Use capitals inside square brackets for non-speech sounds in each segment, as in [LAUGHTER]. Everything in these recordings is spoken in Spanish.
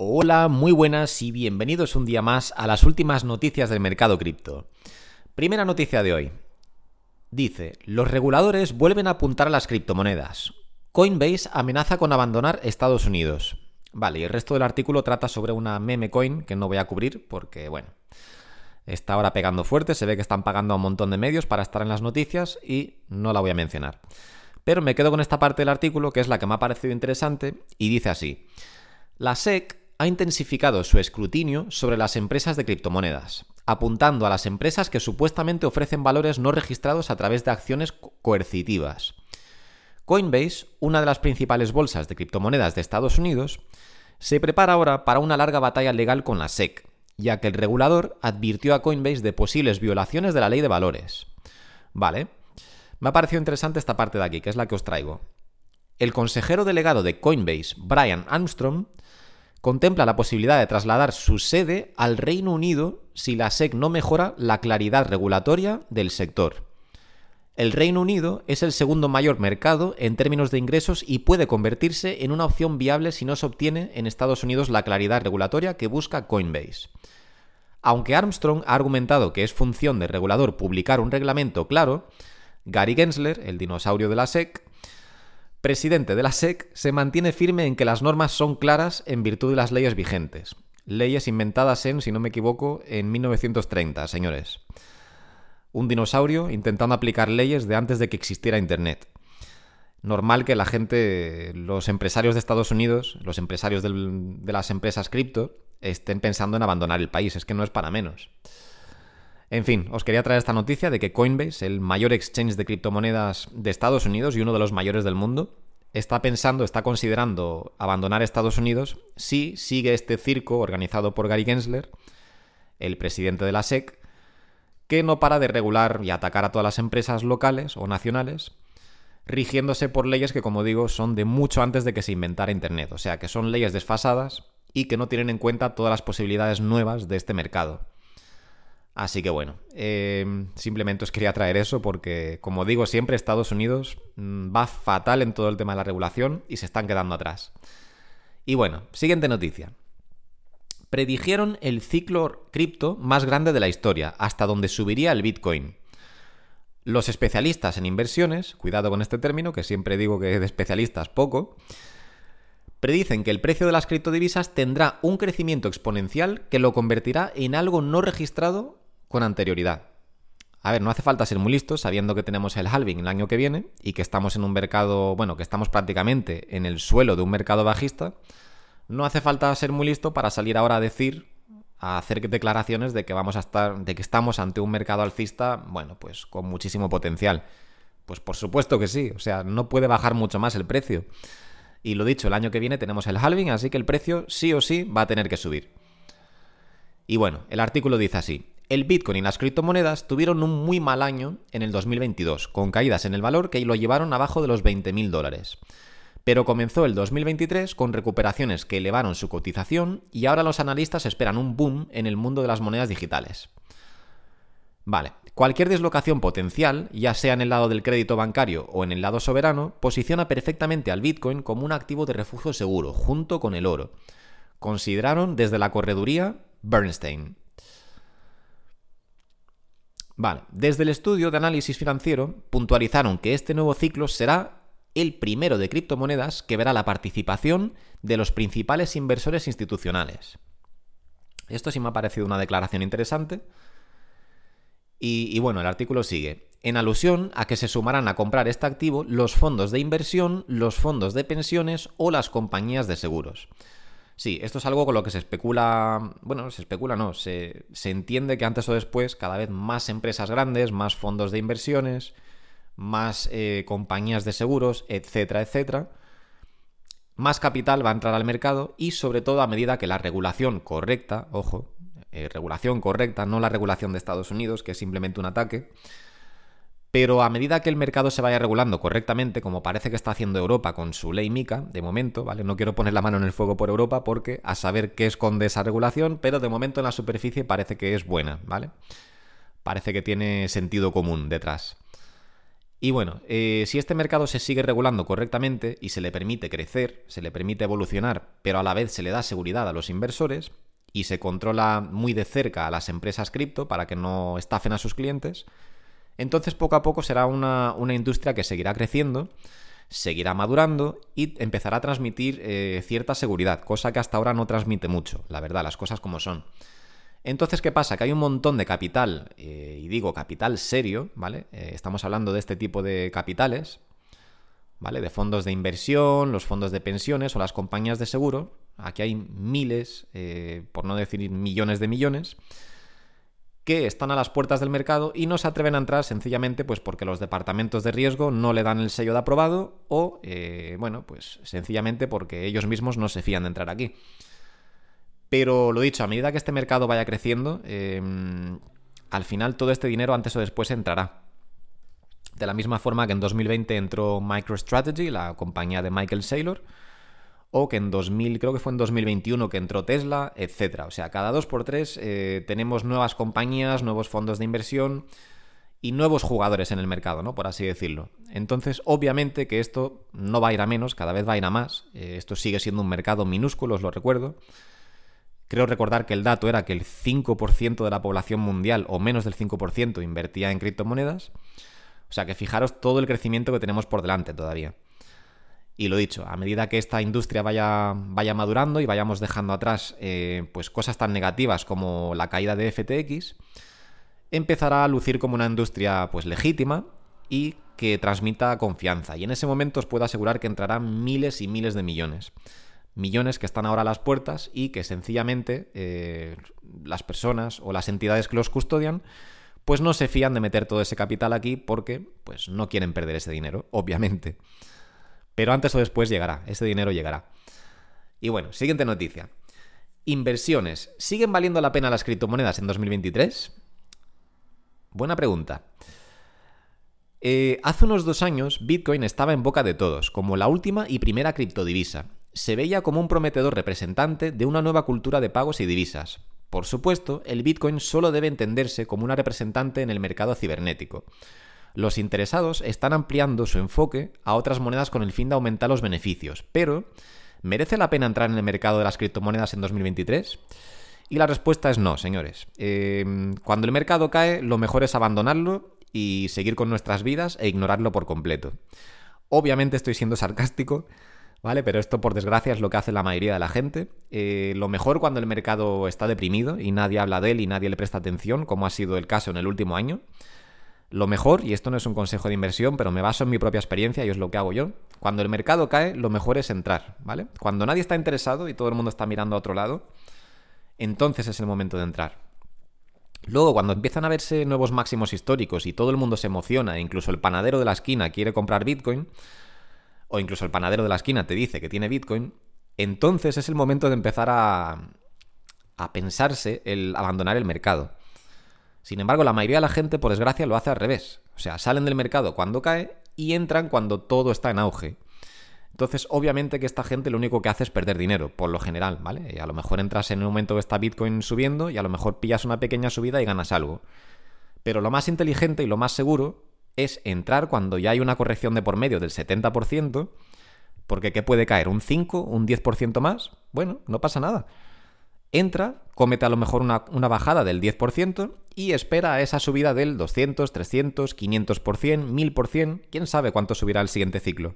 Hola, muy buenas y bienvenidos un día más a las últimas noticias del mercado cripto. Primera noticia de hoy. Dice, los reguladores vuelven a apuntar a las criptomonedas. Coinbase amenaza con abandonar Estados Unidos. Vale, y el resto del artículo trata sobre una meme coin que no voy a cubrir porque, bueno, está ahora pegando fuerte, se ve que están pagando a un montón de medios para estar en las noticias y no la voy a mencionar. Pero me quedo con esta parte del artículo que es la que me ha parecido interesante y dice así. La SEC ha intensificado su escrutinio sobre las empresas de criptomonedas, apuntando a las empresas que supuestamente ofrecen valores no registrados a través de acciones coercitivas. Coinbase, una de las principales bolsas de criptomonedas de Estados Unidos, se prepara ahora para una larga batalla legal con la SEC, ya que el regulador advirtió a Coinbase de posibles violaciones de la ley de valores. Vale, me ha parecido interesante esta parte de aquí, que es la que os traigo. El consejero delegado de Coinbase, Brian Armstrong, contempla la posibilidad de trasladar su sede al Reino Unido si la SEC no mejora la claridad regulatoria del sector. El Reino Unido es el segundo mayor mercado en términos de ingresos y puede convertirse en una opción viable si no se obtiene en Estados Unidos la claridad regulatoria que busca Coinbase. Aunque Armstrong ha argumentado que es función del regulador publicar un reglamento claro, Gary Gensler, el dinosaurio de la SEC, presidente de la SEC, se mantiene firme en que las normas son claras en virtud de las leyes vigentes. Leyes inventadas en, si no me equivoco, en 1930, señores. Un dinosaurio intentando aplicar leyes de antes de que existiera Internet. Normal que la gente, los empresarios de Estados Unidos, los empresarios de las empresas cripto, estén pensando en abandonar el país. Es que no es para menos. En fin, os quería traer esta noticia de que Coinbase, el mayor exchange de criptomonedas de Estados Unidos y uno de los mayores del mundo, está pensando, está considerando abandonar Estados Unidos si sigue este circo organizado por Gary Gensler, el presidente de la SEC, que no para de regular y atacar a todas las empresas locales o nacionales, rigiéndose por leyes que, como digo, son de mucho antes de que se inventara Internet, o sea, que son leyes desfasadas y que no tienen en cuenta todas las posibilidades nuevas de este mercado. Así que bueno, em, simplemente os quería traer eso porque, como digo siempre, Estados Unidos mm, va fatal en todo el tema de la regulación y se están quedando atrás. Y bueno, siguiente noticia. Predijeron el ciclo cripto más grande de la historia, hasta donde subiría el Bitcoin. Los especialistas en inversiones, cuidado con este término, que siempre digo que de especialistas poco, predicen que el precio de las criptodivisas tendrá un crecimiento exponencial que lo convertirá en algo no registrado con anterioridad. A ver, no hace falta ser muy listos sabiendo que tenemos el halving el año que viene y que estamos en un mercado, bueno, que estamos prácticamente en el suelo de un mercado bajista. No hace falta ser muy listo para salir ahora a decir, a hacer declaraciones de que vamos a estar, de que estamos ante un mercado alcista, bueno, pues con muchísimo potencial. Pues por supuesto que sí, o sea, no puede bajar mucho más el precio. Y lo dicho, el año que viene tenemos el halving, así que el precio sí o sí va a tener que subir. Y bueno, el artículo dice así, el Bitcoin y las criptomonedas tuvieron un muy mal año en el 2022, con caídas en el valor que lo llevaron abajo de los 20.000 dólares. Pero comenzó el 2023 con recuperaciones que elevaron su cotización y ahora los analistas esperan un boom en el mundo de las monedas digitales. Vale, cualquier deslocación potencial, ya sea en el lado del crédito bancario o en el lado soberano, posiciona perfectamente al Bitcoin como un activo de refugio seguro, junto con el oro. Consideraron desde la correduría Bernstein. Vale, desde el estudio de análisis financiero puntualizaron que este nuevo ciclo será el primero de criptomonedas que verá la participación de los principales inversores institucionales. Esto sí me ha parecido una declaración interesante. Y, y, bueno, el artículo sigue. En alusión a que se sumarán a comprar este activo los fondos de inversión, los fondos de pensiones o las compañías de seguros. Sí, esto es algo con lo que se especula, bueno, se especula no, se, entiende que antes o después cada vez más empresas grandes, más fondos de inversiones, más eh, compañías de seguros, etcétera, etcétera, más capital va a entrar al mercado y sobre todo a medida que la regulación correcta, ojo, eh, regulación correcta, no la regulación de Estados Unidos, que es simplemente un ataque, pero a medida que el mercado se vaya regulando correctamente, como parece que está haciendo Europa con su ley MICA, de momento, ¿vale? No quiero poner la mano en el fuego por Europa porque a saber qué esconde esa regulación, pero de momento en la superficie parece que es buena, ¿vale? Parece que tiene sentido común detrás. Y bueno, eh, si este mercado se sigue regulando correctamente y se le permite crecer, se le permite evolucionar, pero a la vez se le da seguridad a los inversores y se controla muy de cerca a las empresas cripto para que no estafen a sus clientes, entonces poco a poco será una, industria que seguirá creciendo, seguirá madurando y empezará a transmitir eh, cierta seguridad, cosa que hasta ahora no transmite mucho, la verdad, las cosas como son. Entonces, ¿qué pasa? Que hay un montón de capital, eh, y digo capital serio, ¿vale? Eh, estamos hablando de este tipo de capitales, ¿vale? De fondos de inversión, los fondos de pensiones o las compañías de seguro. Aquí hay miles, por no decir millones de millones, que están a las puertas del mercado y no se atreven a entrar sencillamente pues porque los departamentos de riesgo no le dan el sello de aprobado o, bueno, pues sencillamente porque ellos mismos no se fían de entrar aquí. Pero lo dicho, a medida que este mercado vaya creciendo, em, al final todo este dinero antes o después entrará. De la misma forma que en 2020 entró MicroStrategy, la compañía de Michael Saylor, o que en 2000, creo que fue en 2021 que entró Tesla, etc. O sea, cada dos por tres eh, tenemos nuevas compañías, nuevos fondos de inversión y nuevos jugadores en el mercado, ¿no? Por así decirlo. Entonces, obviamente que esto no va a ir a menos, cada vez va a ir a más. Eh, esto sigue siendo un mercado minúsculo, os lo recuerdo. Creo recordar que el dato era que el 5% de la población mundial, o menos del 5%, invertía en criptomonedas. O sea que fijaros todo el crecimiento que tenemos por delante todavía. Y lo dicho, a medida que esta industria vaya, vaya madurando y vayamos dejando atrás eh, pues cosas tan negativas como la caída de FTX, empezará a lucir como una industria pues legítima y que transmita confianza. Y en ese momento os puedo asegurar que entrarán miles y miles de millones millones que están ahora a las puertas y que sencillamente eh, las personas o las entidades que los custodian pues no se fían de meter todo ese capital aquí porque pues no quieren perder ese dinero, obviamente. Pero antes o después llegará, ese dinero llegará. Y bueno, siguiente noticia. Inversiones. ¿Siguen valiendo la pena las criptomonedas en 2023? Buena pregunta. Eh, hace unos dos años, Bitcoin estaba en boca de todos, como la última y primera criptodivisa se veía como un prometedor representante de una nueva cultura de pagos y divisas. Por supuesto, el Bitcoin solo debe entenderse como una representante en el mercado cibernético. Los interesados están ampliando su enfoque a otras monedas con el fin de aumentar los beneficios, pero ¿merece la pena entrar en el mercado de las criptomonedas en 2023? Y la respuesta es no, señores. Em, cuando el mercado cae, lo mejor es abandonarlo y seguir con nuestras vidas e ignorarlo por completo. Obviamente estoy siendo sarcástico, ¿vale? Pero esto, por desgracia, es lo que hace la mayoría de la gente. Eh, lo mejor cuando el mercado está deprimido y nadie habla de él y nadie le presta atención, como ha sido el caso en el último año. Lo mejor, y esto no es un consejo de inversión, pero me baso en mi propia experiencia y es lo que hago yo. Cuando el mercado cae, lo mejor es entrar, ¿vale? Cuando nadie está interesado y todo el mundo está mirando a otro lado, entonces es el momento de entrar. Luego, cuando empiezan a verse nuevos máximos históricos y todo el mundo se emociona, e incluso el panadero de la esquina quiere comprar Bitcoin, o incluso el panadero de la esquina te dice que tiene Bitcoin, entonces es el momento de empezar a, a pensarse el abandonar el mercado. Sin embargo, la mayoría de la gente, por desgracia, lo hace al revés. O sea, salen del mercado cuando cae y entran cuando todo está en auge. Entonces, obviamente que esta gente lo único que hace es perder dinero, por lo general, ¿vale? Y a lo mejor entras en un momento que está Bitcoin subiendo y a lo mejor pillas una pequeña subida y ganas algo. Pero lo más inteligente y lo más seguro es entrar cuando ya hay una corrección de por medio del 70%, porque ¿qué puede caer? ¿Un 5? ¿Un 10% más? Bueno, no pasa nada. Entra, cómete a lo mejor una, una, bajada del 10% y espera a esa subida del 200, 300, 500%, 1000%, quién sabe cuánto subirá el siguiente ciclo.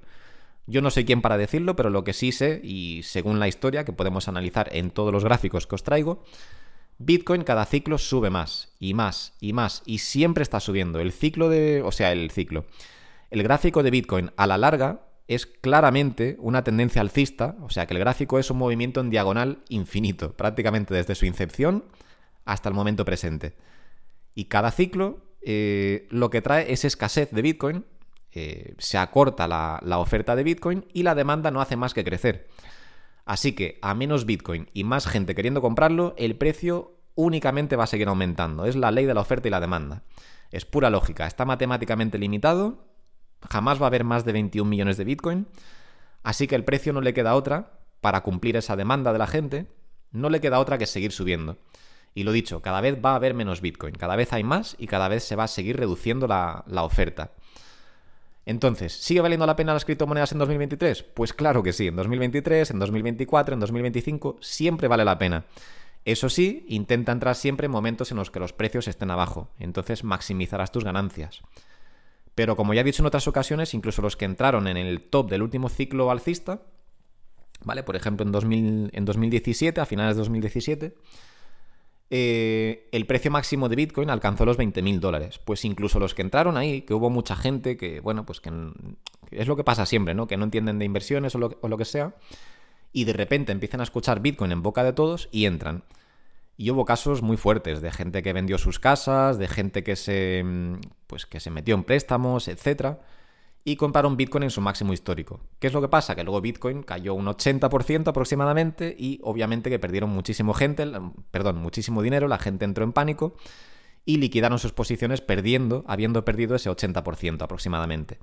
Yo no soy quien para decirlo, pero lo que sí sé, y según la historia que podemos analizar en todos los gráficos que os traigo, Bitcoin cada ciclo sube más y más y más y siempre está subiendo. El ciclo de, o sea, el ciclo. El gráfico de Bitcoin a la larga es claramente una tendencia alcista, o sea que el gráfico es un movimiento en diagonal infinito, prácticamente desde su incepción hasta el momento presente. Y cada ciclo eh, lo que trae es escasez de Bitcoin, eh, se acorta la, la oferta de Bitcoin y la demanda no hace más que crecer. Así que a menos Bitcoin y más gente queriendo comprarlo, el precio únicamente va a seguir aumentando. Es la ley de la oferta y la demanda. Es pura lógica. Está matemáticamente limitado. Jamás va a haber más de 21 millones de Bitcoin. Así que el precio no le queda otra, para cumplir esa demanda de la gente, no le queda otra que seguir subiendo. Y lo dicho, cada vez va a haber menos Bitcoin, cada vez hay más y cada vez se va a seguir reduciendo la, oferta. Entonces, ¿sigue valiendo la pena las criptomonedas en 2023? Pues claro que sí, en 2023, en 2024, en 2025, siempre vale la pena. Eso sí, intenta entrar siempre en momentos en los que los precios estén abajo, entonces maximizarás tus ganancias. Pero como ya he dicho en otras ocasiones, incluso los que entraron en el top del último ciclo alcista, ¿vale? Por ejemplo, en, en 2017, a finales de 2017, eh, el precio máximo de Bitcoin alcanzó los 20.000 dólares. Pues incluso los que entraron ahí, que hubo mucha gente que, bueno, pues que, es lo que pasa siempre, ¿no? Que no entienden de inversiones o lo, que sea, y de repente empiezan a escuchar Bitcoin en boca de todos y entran. Y hubo casos muy fuertes de gente que vendió sus casas, de gente que se, pues, que se metió en préstamos, etcétera y compraron Bitcoin en su máximo histórico. ¿Qué es lo que pasa? Que luego Bitcoin cayó un 80% aproximadamente y obviamente que perdieron muchísimo gente, perdón, muchísimo dinero, la gente entró en pánico y liquidaron sus posiciones perdiendo, habiendo perdido ese 80% aproximadamente.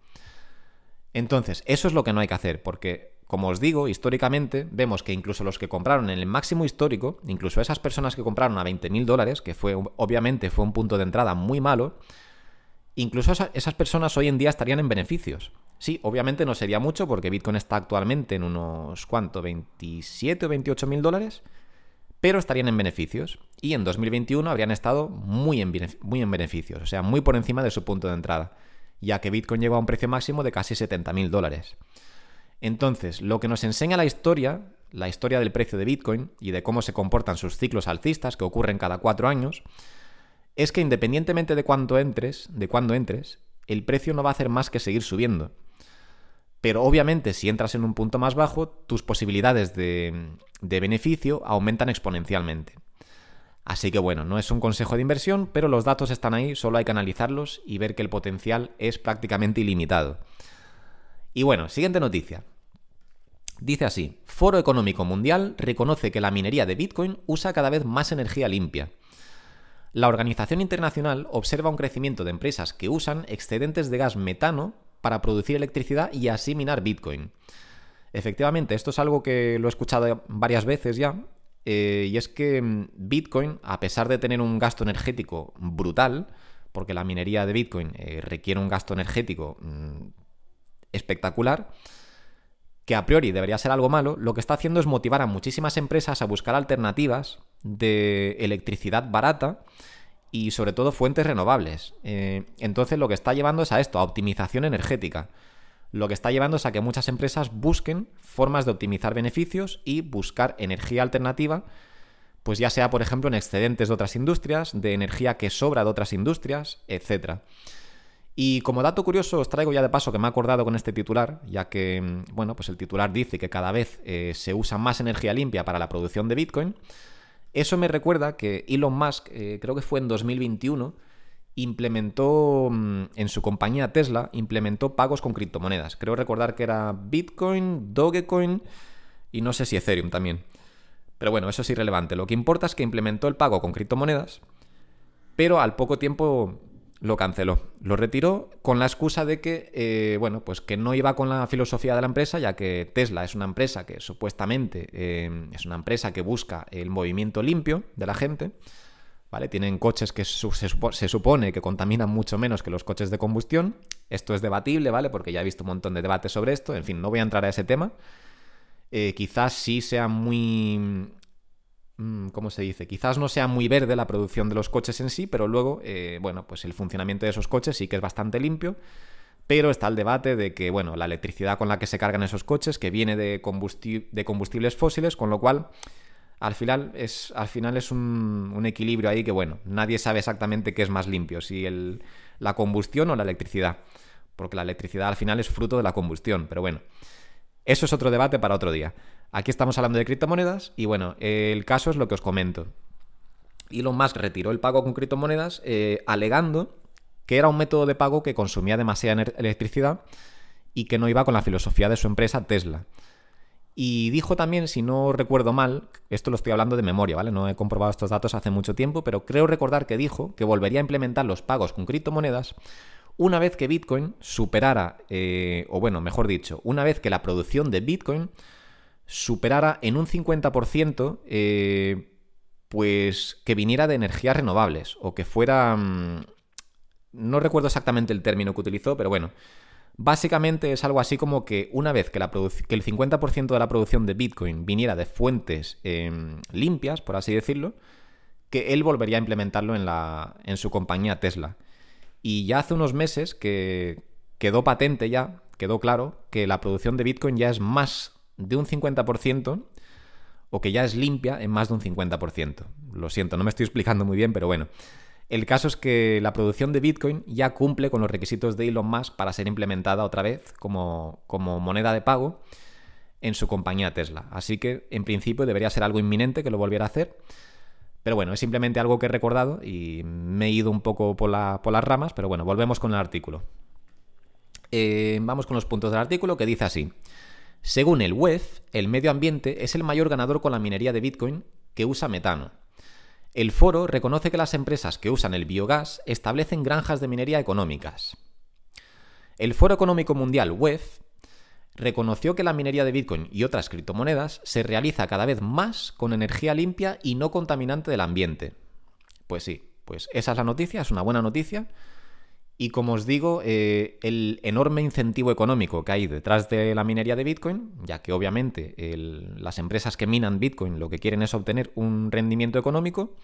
Entonces, eso es lo que no hay que hacer, porque, como os digo, históricamente vemos que incluso los que compraron en el máximo histórico, incluso esas personas que compraron a 20.000 dólares, que fue, obviamente fue un punto de entrada muy malo, incluso esas personas hoy en día estarían en beneficios. Sí, obviamente no sería mucho porque Bitcoin está actualmente en unos, ¿cuánto? 27 o 28 mil dólares, pero estarían en beneficios. Y en 2021 habrían estado muy en, muy en beneficios, o sea, muy por encima de su punto de entrada, ya que Bitcoin llegó a un precio máximo de casi 70 mil dólares. Entonces, lo que nos enseña la historia, la historia del precio de Bitcoin y de cómo se comportan sus ciclos alcistas que ocurren cada cuatro años, es que independientemente de cuánto entres, de cuándo entres, el precio no va a hacer más que seguir subiendo. Pero obviamente si entras en un punto más bajo, tus posibilidades de, de beneficio aumentan exponencialmente. Así que bueno, no es un consejo de inversión, pero los datos están ahí, solo hay que analizarlos y ver que el potencial es prácticamente ilimitado. Y bueno, siguiente noticia. Dice así, Foro Económico Mundial reconoce que la minería de Bitcoin usa cada vez más energía limpia. La Organización Internacional observa un crecimiento de empresas que usan excedentes de gas metano para producir electricidad y así minar Bitcoin. Efectivamente, esto es algo que lo he escuchado varias veces ya, eh, y es que mm, Bitcoin, a pesar de tener un gasto energético brutal, porque la minería de Bitcoin eh, requiere un gasto energético mm, espectacular, que a priori debería ser algo malo, lo que está haciendo es motivar a muchísimas empresas a buscar alternativas de electricidad barata y sobre todo fuentes renovables. Eh, entonces lo que está llevando es a esto, a optimización energética. Lo que está llevando es a que muchas empresas busquen formas de optimizar beneficios y buscar energía alternativa, pues ya sea por ejemplo en excedentes de otras industrias, de energía que sobra de otras industrias, etc. Y como dato curioso os traigo ya de paso que me he acordado con este titular, ya que, mm, bueno, pues el titular dice que cada vez eh, se usa más energía limpia para la producción de Bitcoin. Eso me recuerda que Elon Musk, eh, creo que fue en 2021, implementó mm, en su compañía Tesla, implementó pagos con criptomonedas. Creo recordar que era Bitcoin, Dogecoin y no sé si Ethereum también. Pero bueno, eso es irrelevante. Lo que importa es que implementó el pago con criptomonedas, pero al poco tiempo lo canceló. Lo retiró con la excusa de que, eh, bueno, pues que no iba con la filosofía de la empresa, ya que Tesla es una empresa que supuestamente eh, es una empresa que busca el movimiento limpio de la gente. ¿Vale? Tienen coches que se, supone que contaminan mucho menos que los coches de combustión. Esto es debatible, ¿vale? Porque ya he visto un montón de debates sobre esto. En fin, no voy a entrar a ese tema. Eh, quizás sí sea muy ¿cómo se dice? Quizás no sea muy verde la producción de los coches en sí, pero luego, eh, bueno, pues el funcionamiento de esos coches sí que es bastante limpio. Pero está el debate de que, bueno, la electricidad con la que se cargan esos coches, que viene de, combustibles fósiles, con lo cual, al final es, al final es un, equilibrio ahí que, bueno, nadie sabe exactamente qué es más limpio, si el, la combustión o la electricidad. Porque la electricidad al final es fruto de la combustión, pero bueno, eso es otro debate para otro día. Aquí estamos hablando de criptomonedas y bueno, el caso es lo que os comento. Elon Musk retiró el pago con criptomonedas eh, alegando que era un método de pago que consumía demasiada electricidad y que no iba con la filosofía de su empresa Tesla. Y dijo también, si no recuerdo mal, esto lo estoy hablando de memoria, ¿vale? No he comprobado estos datos hace mucho tiempo, pero creo recordar que dijo que volvería a implementar los pagos con criptomonedas una vez que Bitcoin superara, eh, o bueno, mejor dicho, una vez que la producción de Bitcoin superara en un 50%, eh, pues que viniera de energías renovables o que fuera... Mm, no recuerdo exactamente el término que utilizó, pero bueno, Básicamente es algo así como que una vez que, el 50% de la producción de Bitcoin viniera de fuentes em, limpias, por así decirlo, que él volvería a implementarlo en su compañía Tesla. Y ya hace unos meses que quedó patente ya, quedó claro, que la producción de Bitcoin ya es más de un 50% o que ya es limpia en más de un 50%. Lo siento, no me estoy explicando muy bien, pero bueno. El caso es que la producción de Bitcoin ya cumple con los requisitos de Elon Musk para ser implementada otra vez como, como moneda de pago en su compañía Tesla. Así que en principio debería ser algo inminente que lo volviera a hacer. Pero bueno, es simplemente algo que he recordado y me he ido un poco por, las ramas, pero bueno, volvemos con el artículo. Eh, vamos con los puntos del artículo que dice así. Según el WEF, el medio ambiente es el mayor ganador con la minería de Bitcoin que usa metano. El foro reconoce que las empresas que usan el biogás establecen granjas de minería económicas. El Foro Económico Mundial, WEF, reconoció que la minería de Bitcoin y otras criptomonedas se realiza cada vez más con energía limpia y no contaminante del ambiente. Pues sí, pues esa es la noticia, es una buena noticia. Y como os digo, eh, el enorme incentivo económico que hay detrás de la minería de Bitcoin, ya que obviamente las empresas que minan Bitcoin lo que quieren es obtener un rendimiento económico,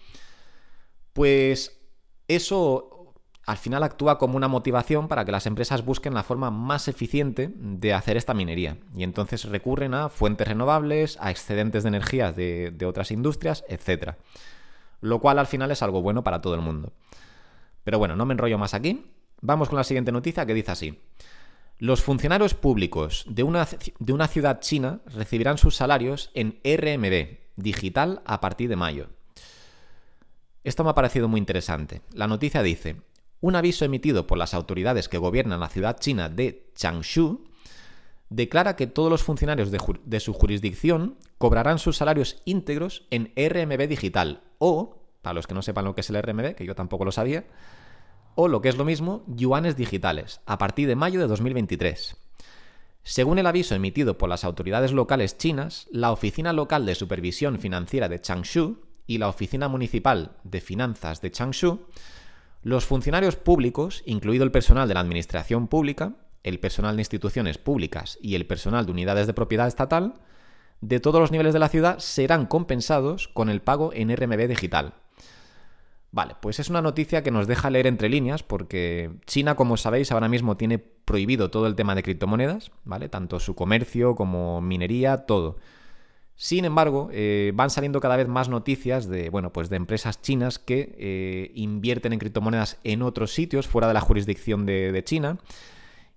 pues eso al final actúa como una motivación para que las empresas busquen la forma más eficiente de hacer esta minería. Y entonces recurren a fuentes renovables, a excedentes de energía de, de otras industrias, etc. Lo cual al final es algo bueno para todo el mundo. Pero bueno, no me enrollo más aquí. Vamos con la siguiente noticia que dice así. Los funcionarios públicos de una, de una ciudad china recibirán sus salarios en RMB digital a partir de mayo. Esto me ha parecido muy interesante. La noticia dice, un aviso emitido por las autoridades que gobiernan la ciudad china de Changshu declara que todos los funcionarios de, de, su jurisdicción cobrarán sus salarios íntegros en RMB digital o, para los que no sepan lo que es el RMB, que yo tampoco lo sabía, o lo que es lo mismo, yuanes digitales, a partir de mayo de 2023. Según el aviso emitido por las autoridades locales chinas, la Oficina Local de Supervisión Financiera de Changshu y la Oficina Municipal de Finanzas de Changshu, los funcionarios públicos, incluido el personal de la Administración Pública, el personal de instituciones públicas y el personal de unidades de propiedad estatal, de todos los niveles de la ciudad serán compensados con el pago en RMB digital, Vale, pues es una noticia que nos deja leer entre líneas porque China, como sabéis, ahora mismo tiene prohibido todo el tema de criptomonedas, ¿vale? Tanto su comercio como minería, todo. Sin embargo, eh, van saliendo cada vez más noticias de, bueno, pues de empresas chinas que eh, invierten en criptomonedas en otros sitios fuera de la jurisdicción de, China.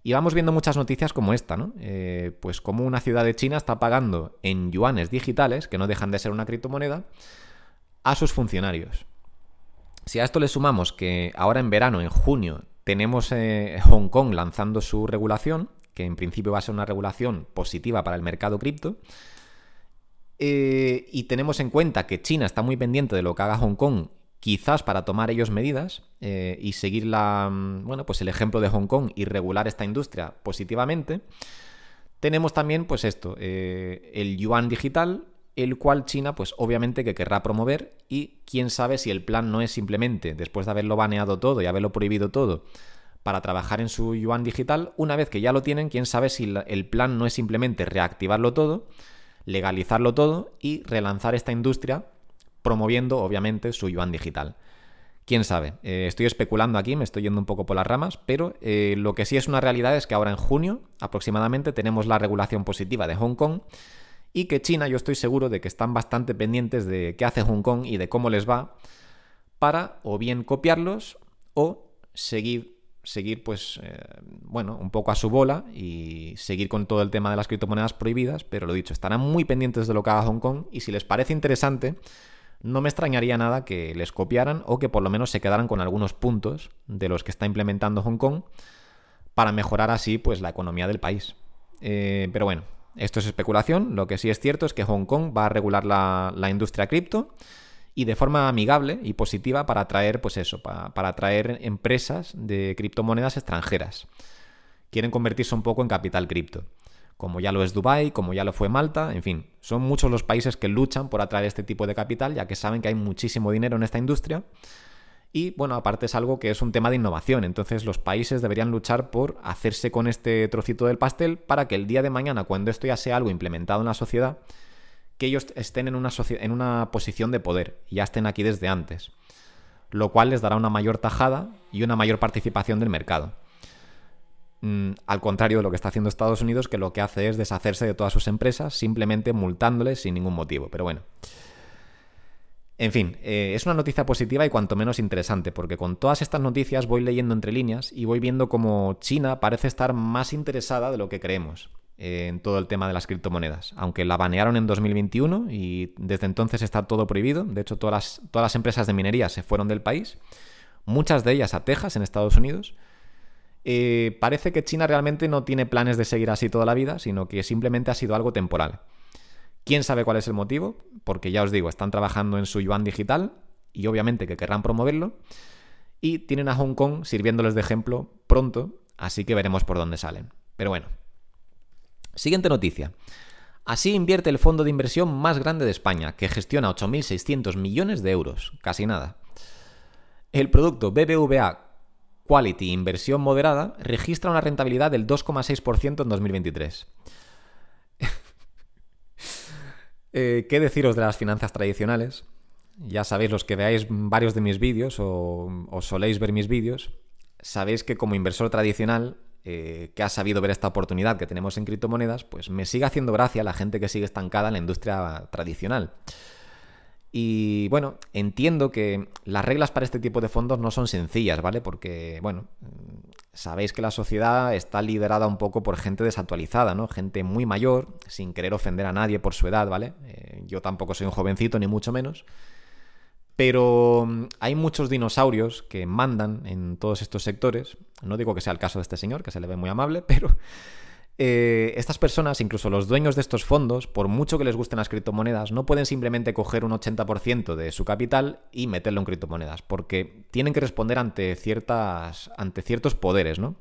Y vamos viendo muchas noticias como esta, ¿no? Eh, pues como una ciudad de China está pagando en yuanes digitales, que no dejan de ser una criptomoneda, a sus funcionarios. Si a esto le sumamos que ahora en verano, en junio, tenemos eh, Hong Kong lanzando su regulación, que en principio va a ser una regulación positiva para el mercado cripto, eh, y tenemos en cuenta que China está muy pendiente de lo que haga Hong Kong, quizás para tomar ellos medidas eh, y seguir la, mm, bueno, pues el ejemplo de Hong Kong y regular esta industria positivamente, tenemos también, pues esto, el yuan digital, el cual China, pues obviamente que querrá promover y quién sabe si el plan no es simplemente, después de haberlo baneado todo y haberlo prohibido todo, para trabajar en su yuan digital, una vez que ya lo tienen, quién sabe si el plan no es simplemente reactivarlo todo, legalizarlo todo y relanzar esta industria promoviendo obviamente su yuan digital. Quién sabe, eh, estoy especulando aquí, me estoy yendo un poco por las ramas, pero eh, lo que sí es una realidad es que ahora en junio aproximadamente tenemos la regulación positiva de Hong Kong y que China yo estoy seguro de que están bastante pendientes de qué hace Hong Kong y de cómo les va para o bien copiarlos o seguir seguir pues eh, bueno un poco a su bola y seguir con todo el tema de las criptomonedas prohibidas pero lo dicho estarán muy pendientes de lo que haga Hong Kong y si les parece interesante no me extrañaría nada que les copiaran o que por lo menos se quedaran con algunos puntos de los que está implementando Hong Kong para mejorar así pues la economía del país. Eh, pero bueno esto es especulación, lo que sí es cierto es que Hong Kong va a regular la, industria cripto y de forma amigable y positiva para atraer, pues eso, para, atraer empresas de criptomonedas extranjeras. Quieren convertirse un poco en capital cripto, como ya lo es Dubai, como ya lo fue Malta, en fin, son muchos los países que luchan por atraer este tipo de capital, ya que saben que hay muchísimo dinero en esta industria Y bueno, aparte es algo que es un tema de innovación, entonces los países deberían luchar por hacerse con este trocito del pastel para que el día de mañana, cuando esto ya sea algo implementado en la sociedad, que ellos estén en una, en una posición de poder, ya estén aquí desde antes, lo cual les dará una mayor tajada y una mayor participación del mercado. Mm, al contrario de lo que está haciendo Estados Unidos, que lo que hace es deshacerse de todas sus empresas simplemente multándoles sin ningún motivo. Pero bueno. En fin, eh, es una noticia positiva y cuanto menos interesante, porque con todas estas noticias voy leyendo entre líneas y voy viendo cómo China parece estar más interesada de lo que creemos eh, en todo el tema de las criptomonedas. Aunque la banearon en 2021 y desde entonces está todo prohibido. De hecho, todas las, empresas de minería se fueron del país. Muchas de ellas a Texas, en Estados Unidos. Eh, parece que China realmente no tiene planes de seguir así toda la vida, sino que simplemente ha sido algo temporal. ¿Quién sabe cuál es el motivo? Porque ya os digo, están trabajando en su yuan digital y obviamente que querrán promoverlo. Y tienen a Hong Kong sirviéndoles de ejemplo pronto, así que veremos por dónde salen. Pero bueno. Siguiente noticia. Así invierte el fondo de inversión más grande de España, que gestiona 8.600 millones de euros, casi nada. El producto BBVA Quality Inversión Moderada registra una rentabilidad del 2,6% en 2023. Eh, ¿Qué deciros de las finanzas tradicionales? Ya sabéis, los que veáis varios de mis vídeos o, soléis ver mis vídeos, sabéis que como inversor tradicional eh, que ha sabido ver esta oportunidad que tenemos en criptomonedas, pues me sigue haciendo gracia la gente que sigue estancada en la industria tradicional. Y bueno, entiendo que las reglas para este tipo de fondos no son sencillas, ¿vale? Porque, bueno, sabéis que la sociedad está liderada un poco por gente desactualizada, ¿no? Gente muy mayor, sin querer ofender a nadie por su edad, ¿vale? Eh, yo tampoco soy un jovencito, ni mucho menos. Pero mm, hay muchos dinosaurios que mandan en todos estos sectores. No digo que sea el caso de este señor, que se le ve muy amable, [LAUGHS] pero eh, estas personas, incluso los dueños de estos fondos, por mucho que les gusten las criptomonedas, no pueden simplemente coger un 80% de su capital y meterlo en criptomonedas, porque tienen que responder ante, ciertas, ante ciertos poderes, ¿no?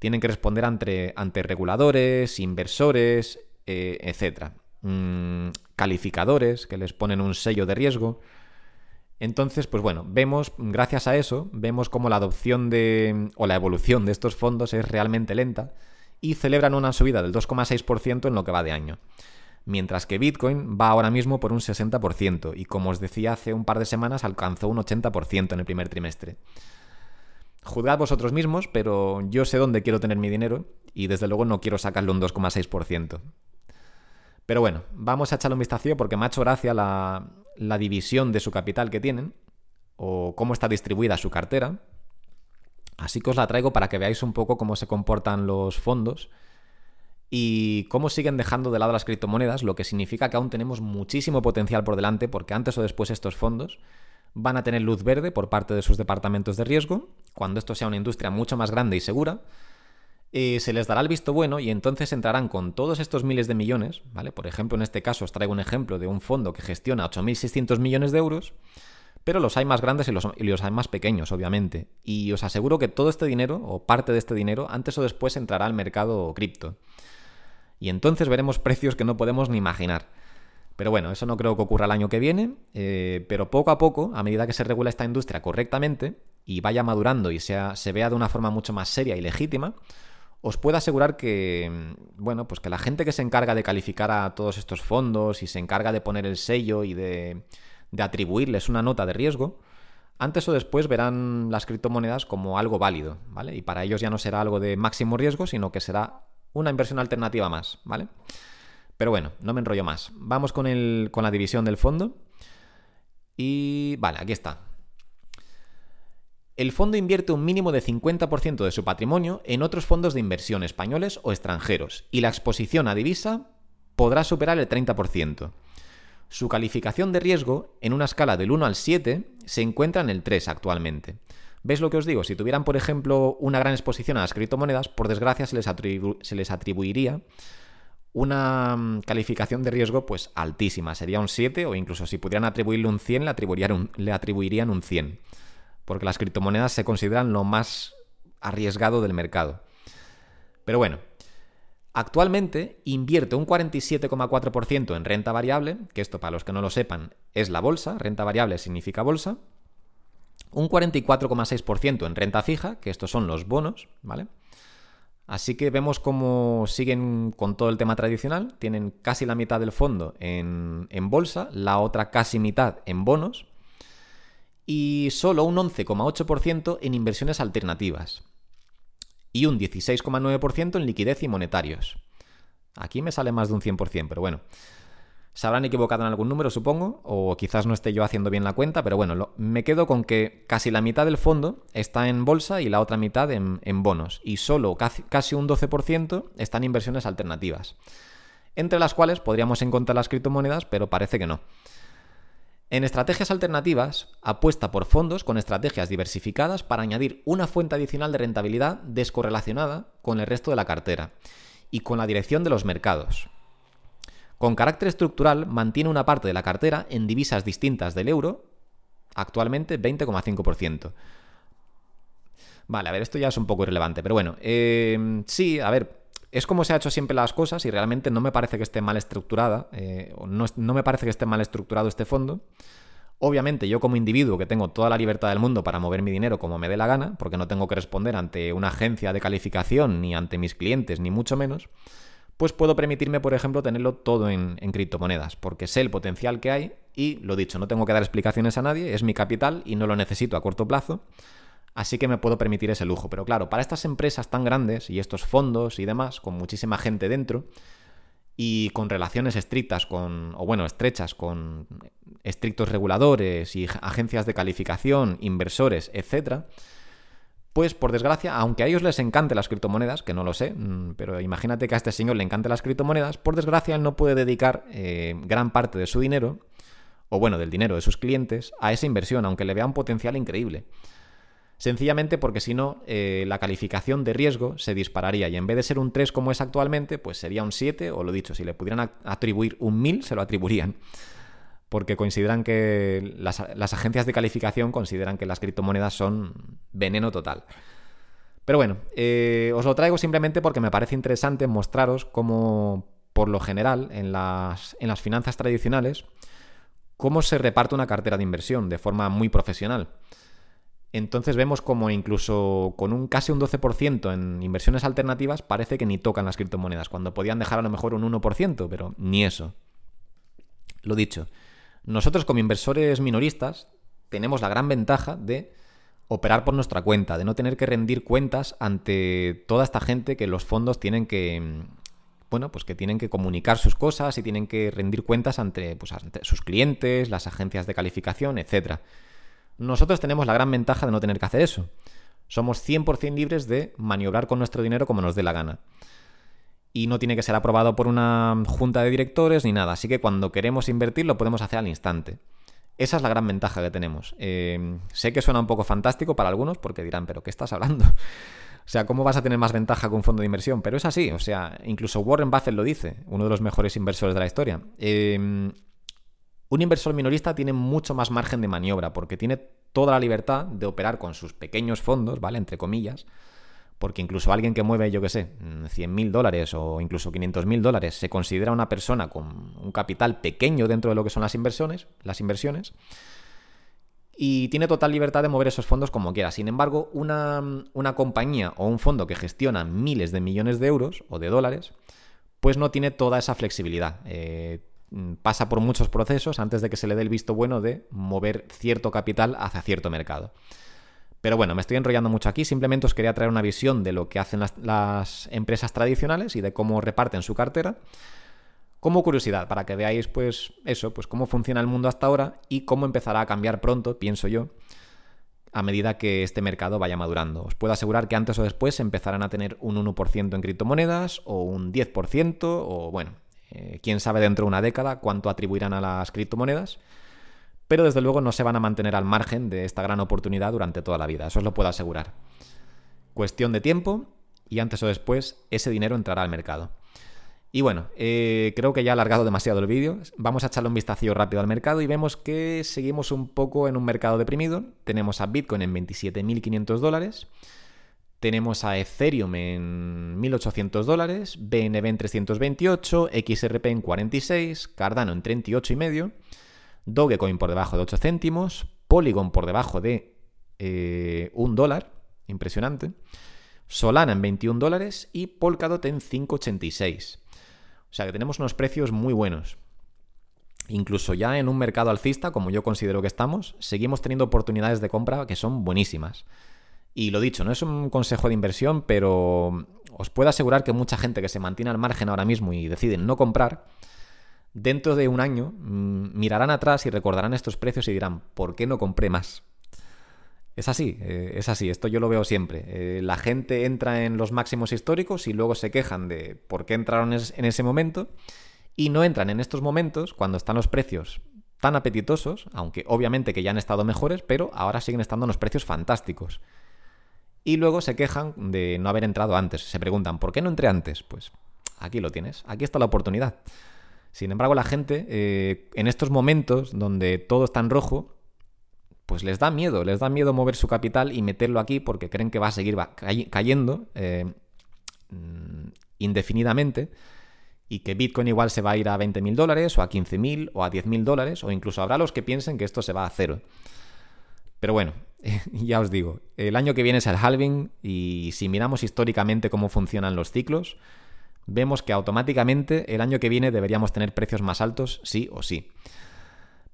Tienen que responder ante, ante reguladores, inversores, eh, etc. Mm, calificadores que les ponen un sello de riesgo. Entonces, pues bueno, vemos, gracias a eso, vemos cómo la adopción de, o la evolución de estos fondos es realmente lenta y celebran una subida del 2,6% en lo que va de año. Mientras que Bitcoin va ahora mismo por un 60% y como os decía hace un par de semanas alcanzó un 80% en el primer trimestre. Juzgad vosotros mismos, pero yo sé dónde quiero tener mi dinero y desde luego no quiero sacarle un 2,6%. Pero bueno, vamos a echarle un vistazo porque me ha hecho gracia la, la división de su capital que tienen o cómo está distribuida su cartera. Así que os la traigo para que veáis un poco cómo se comportan los fondos y cómo siguen dejando de lado las criptomonedas, lo que significa que aún tenemos muchísimo potencial por delante porque antes o después estos fondos van a tener luz verde por parte de sus departamentos de riesgo, cuando esto sea una industria mucho más grande y segura, eh, se les dará el visto bueno y entonces entrarán con todos estos miles de millones, ¿vale? Por ejemplo, en este caso os traigo un ejemplo de un fondo que gestiona 8.600 millones de euros, pero los hay más grandes y los, hay más pequeños, obviamente. Y os aseguro que todo este dinero, o parte de este dinero, antes o después entrará al mercado cripto. Y entonces veremos [LAUGHS] precios que no podemos ni imaginar. Pero bueno, eso no creo que ocurra el año que viene, eh, pero poco a poco, a medida que se regula esta industria correctamente y vaya madurando y sea, se vea de una forma mucho más seria y legítima, os puedo asegurar que, bueno, pues que la gente que se encarga de calificar a todos estos fondos y se encarga de poner el sello y de de atribuirles una nota de riesgo, antes o después verán las criptomonedas como algo válido, ¿vale? Y para ellos ya no será algo de máximo riesgo, sino que será una inversión alternativa más, ¿vale? Pero bueno, no me enrollo más. Vamos con, el, con la división del fondo. Y vale, aquí está. El fondo invierte un mínimo de 50% de su patrimonio en otros fondos de inversión españoles o extranjeros y la exposición a divisa podrá superar el 30%. Su calificación de riesgo, en una escala del 1 al 7, se encuentra en el 3 actualmente. ¿Ves lo que os digo? Si tuvieran, por ejemplo, una gran exposición a las criptomonedas, por desgracia se les, se les atribuiría una mm, calificación de riesgo pues altísima, sería un 7 o incluso si pudieran atribuirle un 100 le atribuirían un, le atribuirían un 100, porque las criptomonedas se consideran lo más arriesgado del mercado. Pero bueno, Actualmente invierte un 47,4% en renta variable, que esto para los que no lo sepan es la bolsa, renta variable significa bolsa, un 44,6% en renta fija, que estos son los bonos, ¿vale? Así que vemos cómo siguen con todo el tema tradicional, tienen casi la mitad del fondo en, en bolsa, la otra casi mitad en bonos y solo un 11,8% en inversiones alternativas y un 16,9% en liquidez y monetarios. Aquí me sale más de un 100%, pero bueno. Se habrán equivocado en algún número, supongo, o quizás no esté yo haciendo bien la cuenta, pero bueno, me quedo con que casi la mitad del fondo está en bolsa y la otra mitad en, bonos, y solo casi, casi un 12% está en inversiones alternativas, entre las cuales podríamos encontrar las criptomonedas, pero parece que no. En estrategias alternativas, apuesta por fondos con estrategias diversificadas para añadir una fuente adicional de rentabilidad descorrelacionada con el resto de la cartera y con la dirección de los mercados. Con carácter estructural, mantiene una parte de la cartera en divisas distintas del euro, actualmente 20,5%. Vale, a ver, esto ya es un poco irrelevante, pero bueno, eh, sí, a ver, es como se ha hecho siempre las cosas y realmente no me parece que esté mal estructurada, eh, no, no me parece que esté mal estructurado este fondo. Obviamente yo como individuo que tengo toda la libertad del mundo para mover mi dinero como me dé la gana, porque no tengo que responder ante una agencia de calificación ni ante mis clientes, ni mucho menos, pues puedo permitirme, por ejemplo, tenerlo todo en, criptomonedas, porque sé el potencial que hay y, lo dicho, no tengo que dar explicaciones a nadie, es mi capital y no lo necesito a corto plazo, así que me puedo permitir ese lujo. Pero claro, para estas empresas tan grandes y estos fondos y demás, con muchísima gente dentro, y con relaciones estrictas con, o bueno, estrechas con estrictos reguladores y agencias de calificación, inversores, etcétera, pues por desgracia, aunque a ellos les encanten las criptomonedas, que no lo sé, mm, pero imagínate que a este señor le encanten las criptomonedas, por desgracia él no puede dedicar eh, gran parte de su dinero, o bueno, del dinero de sus clientes, a esa inversión, aunque le vea un potencial increíble. Sencillamente porque si no, eh, la calificación de riesgo se dispararía y en vez de ser un 3 como es actualmente, pues sería un 7, o lo dicho, si le pudieran atribuir un 1000, se lo atribuirían porque consideran que las, agencias de calificación consideran que las criptomonedas son veneno total. Pero bueno, eh, os lo traigo simplemente porque me parece interesante mostraros cómo, por lo general, en las, en las finanzas tradicionales, cómo se reparte una cartera de inversión de forma muy profesional. Entonces vemos como incluso con un casi un 12% en inversiones alternativas parece que ni tocan las criptomonedas, cuando podían dejar a lo mejor un 1%, pero ni eso. Lo dicho, nosotros como inversores minoristas tenemos la gran ventaja de operar por nuestra cuenta, de no tener que rendir cuentas ante toda esta gente que los fondos tienen que bueno, pues que tienen que comunicar sus cosas y tienen que rendir cuentas ante, pues, ante sus clientes, las agencias de calificación, etc. Nosotros tenemos la gran ventaja de no tener que hacer eso. Somos 100% libres de maniobrar con nuestro dinero como nos dé la gana y no tiene que ser aprobado por una junta de directores ni nada. Así que cuando queremos invertir lo podemos hacer al instante. Esa es la gran ventaja que tenemos. Eh, sé que suena un poco fantástico para algunos porque dirán, pero ¿qué estás hablando? [LAUGHS] O sea, ¿cómo vas a tener más ventaja que un fondo de inversión? Pero es así, o sea, incluso Warren Buffett lo dice, uno de los mejores inversores de la historia. Eh, un inversor minorista tiene mucho más margen de maniobra porque tiene toda la libertad de operar con sus pequeños fondos, ¿vale? Entre comillas, porque incluso alguien que mueve, yo qué sé, 100.000 dólares o incluso 500.000 dólares se considera una persona con un capital pequeño dentro de lo que son las inversiones, las inversiones y tiene total libertad de mover esos fondos como quiera. Sin embargo, una, compañía o un fondo que gestiona miles de millones de euros o de dólares, pues no tiene toda esa flexibilidad. Eh, pasa por muchos procesos antes de que se le dé el visto bueno de mover cierto capital hacia cierto mercado. Pero bueno, me estoy enrollando mucho aquí, simplemente os quería traer una visión de lo que hacen las, empresas tradicionales y de cómo reparten su cartera, como curiosidad, para que veáis pues eso, pues cómo funciona el mundo hasta ahora y cómo empezará a cambiar pronto, pienso yo, a medida que este mercado vaya madurando. Os puedo asegurar que antes o después empezarán a tener un 1% en criptomonedas o un 10% o bueno, eh, quién sabe dentro de una década cuánto atribuirán a las criptomonedas pero desde luego no se van a mantener al margen de esta gran oportunidad durante toda la vida, eso os lo puedo asegurar. Cuestión de tiempo y antes o después ese dinero entrará al mercado. Y bueno, eh, creo que ya he alargado demasiado el vídeo. Vamos a echarle un vistazo rápido al mercado y vemos que seguimos un poco en un mercado deprimido. Tenemos a Bitcoin en 27.500 dólares. Tenemos a Ethereum en 1.800 dólares. BNB en 328. XRP en 46. Cardano en 38,5. Dogecoin por debajo de 8 céntimos, Polygon por debajo de eh, un dólar, impresionante. Solana en 21 dólares y Polkadot en 5,86. O sea que tenemos unos precios muy buenos. Incluso ya en un mercado alcista, como yo considero que estamos, seguimos teniendo oportunidades de compra que son buenísimas. Y lo dicho, no es un consejo de inversión, pero os puedo asegurar que mucha gente que se mantiene al margen ahora mismo y decide no comprar, dentro de un año mm, mirarán atrás y recordarán estos precios y dirán, ¿por qué no compré más? Es así, eh, es así, esto yo lo veo siempre. Eh, la gente entra en los máximos históricos y luego se quejan de por qué entraron en ese momento y no entran en estos momentos cuando están los precios tan apetitosos, aunque obviamente que ya han estado mejores, pero ahora siguen estando los precios fantásticos. Y luego se quejan de no haber entrado antes. Se preguntan, ¿por qué no entré antes? Pues aquí lo tienes, aquí está la oportunidad. Sin embargo, la gente, eh, en estos momentos donde todo está en rojo, pues les da miedo, les da miedo mover su capital y meterlo aquí porque creen que va a seguir cayendo eh, mm, indefinidamente y que Bitcoin igual se va a ir a 20.000 dólares o a 15.000 o a 10.000 dólares o incluso habrá los que piensen que esto se va a cero. Pero bueno, [LAUGHS] ya os digo, el año que viene es el halving y si miramos históricamente cómo funcionan los ciclos, vemos que automáticamente el año que viene deberíamos tener precios más altos, sí o sí.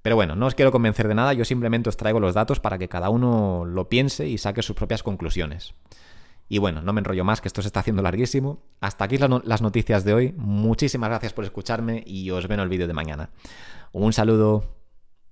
Pero bueno, no os quiero convencer de nada, yo simplemente os traigo los datos para que cada uno lo piense y saque sus propias conclusiones. Y bueno, no me enrollo más, que esto se está haciendo larguísimo. Hasta aquí las noticias de hoy. Muchísimas gracias por escucharme y os veo en el vídeo de mañana. Un saludo.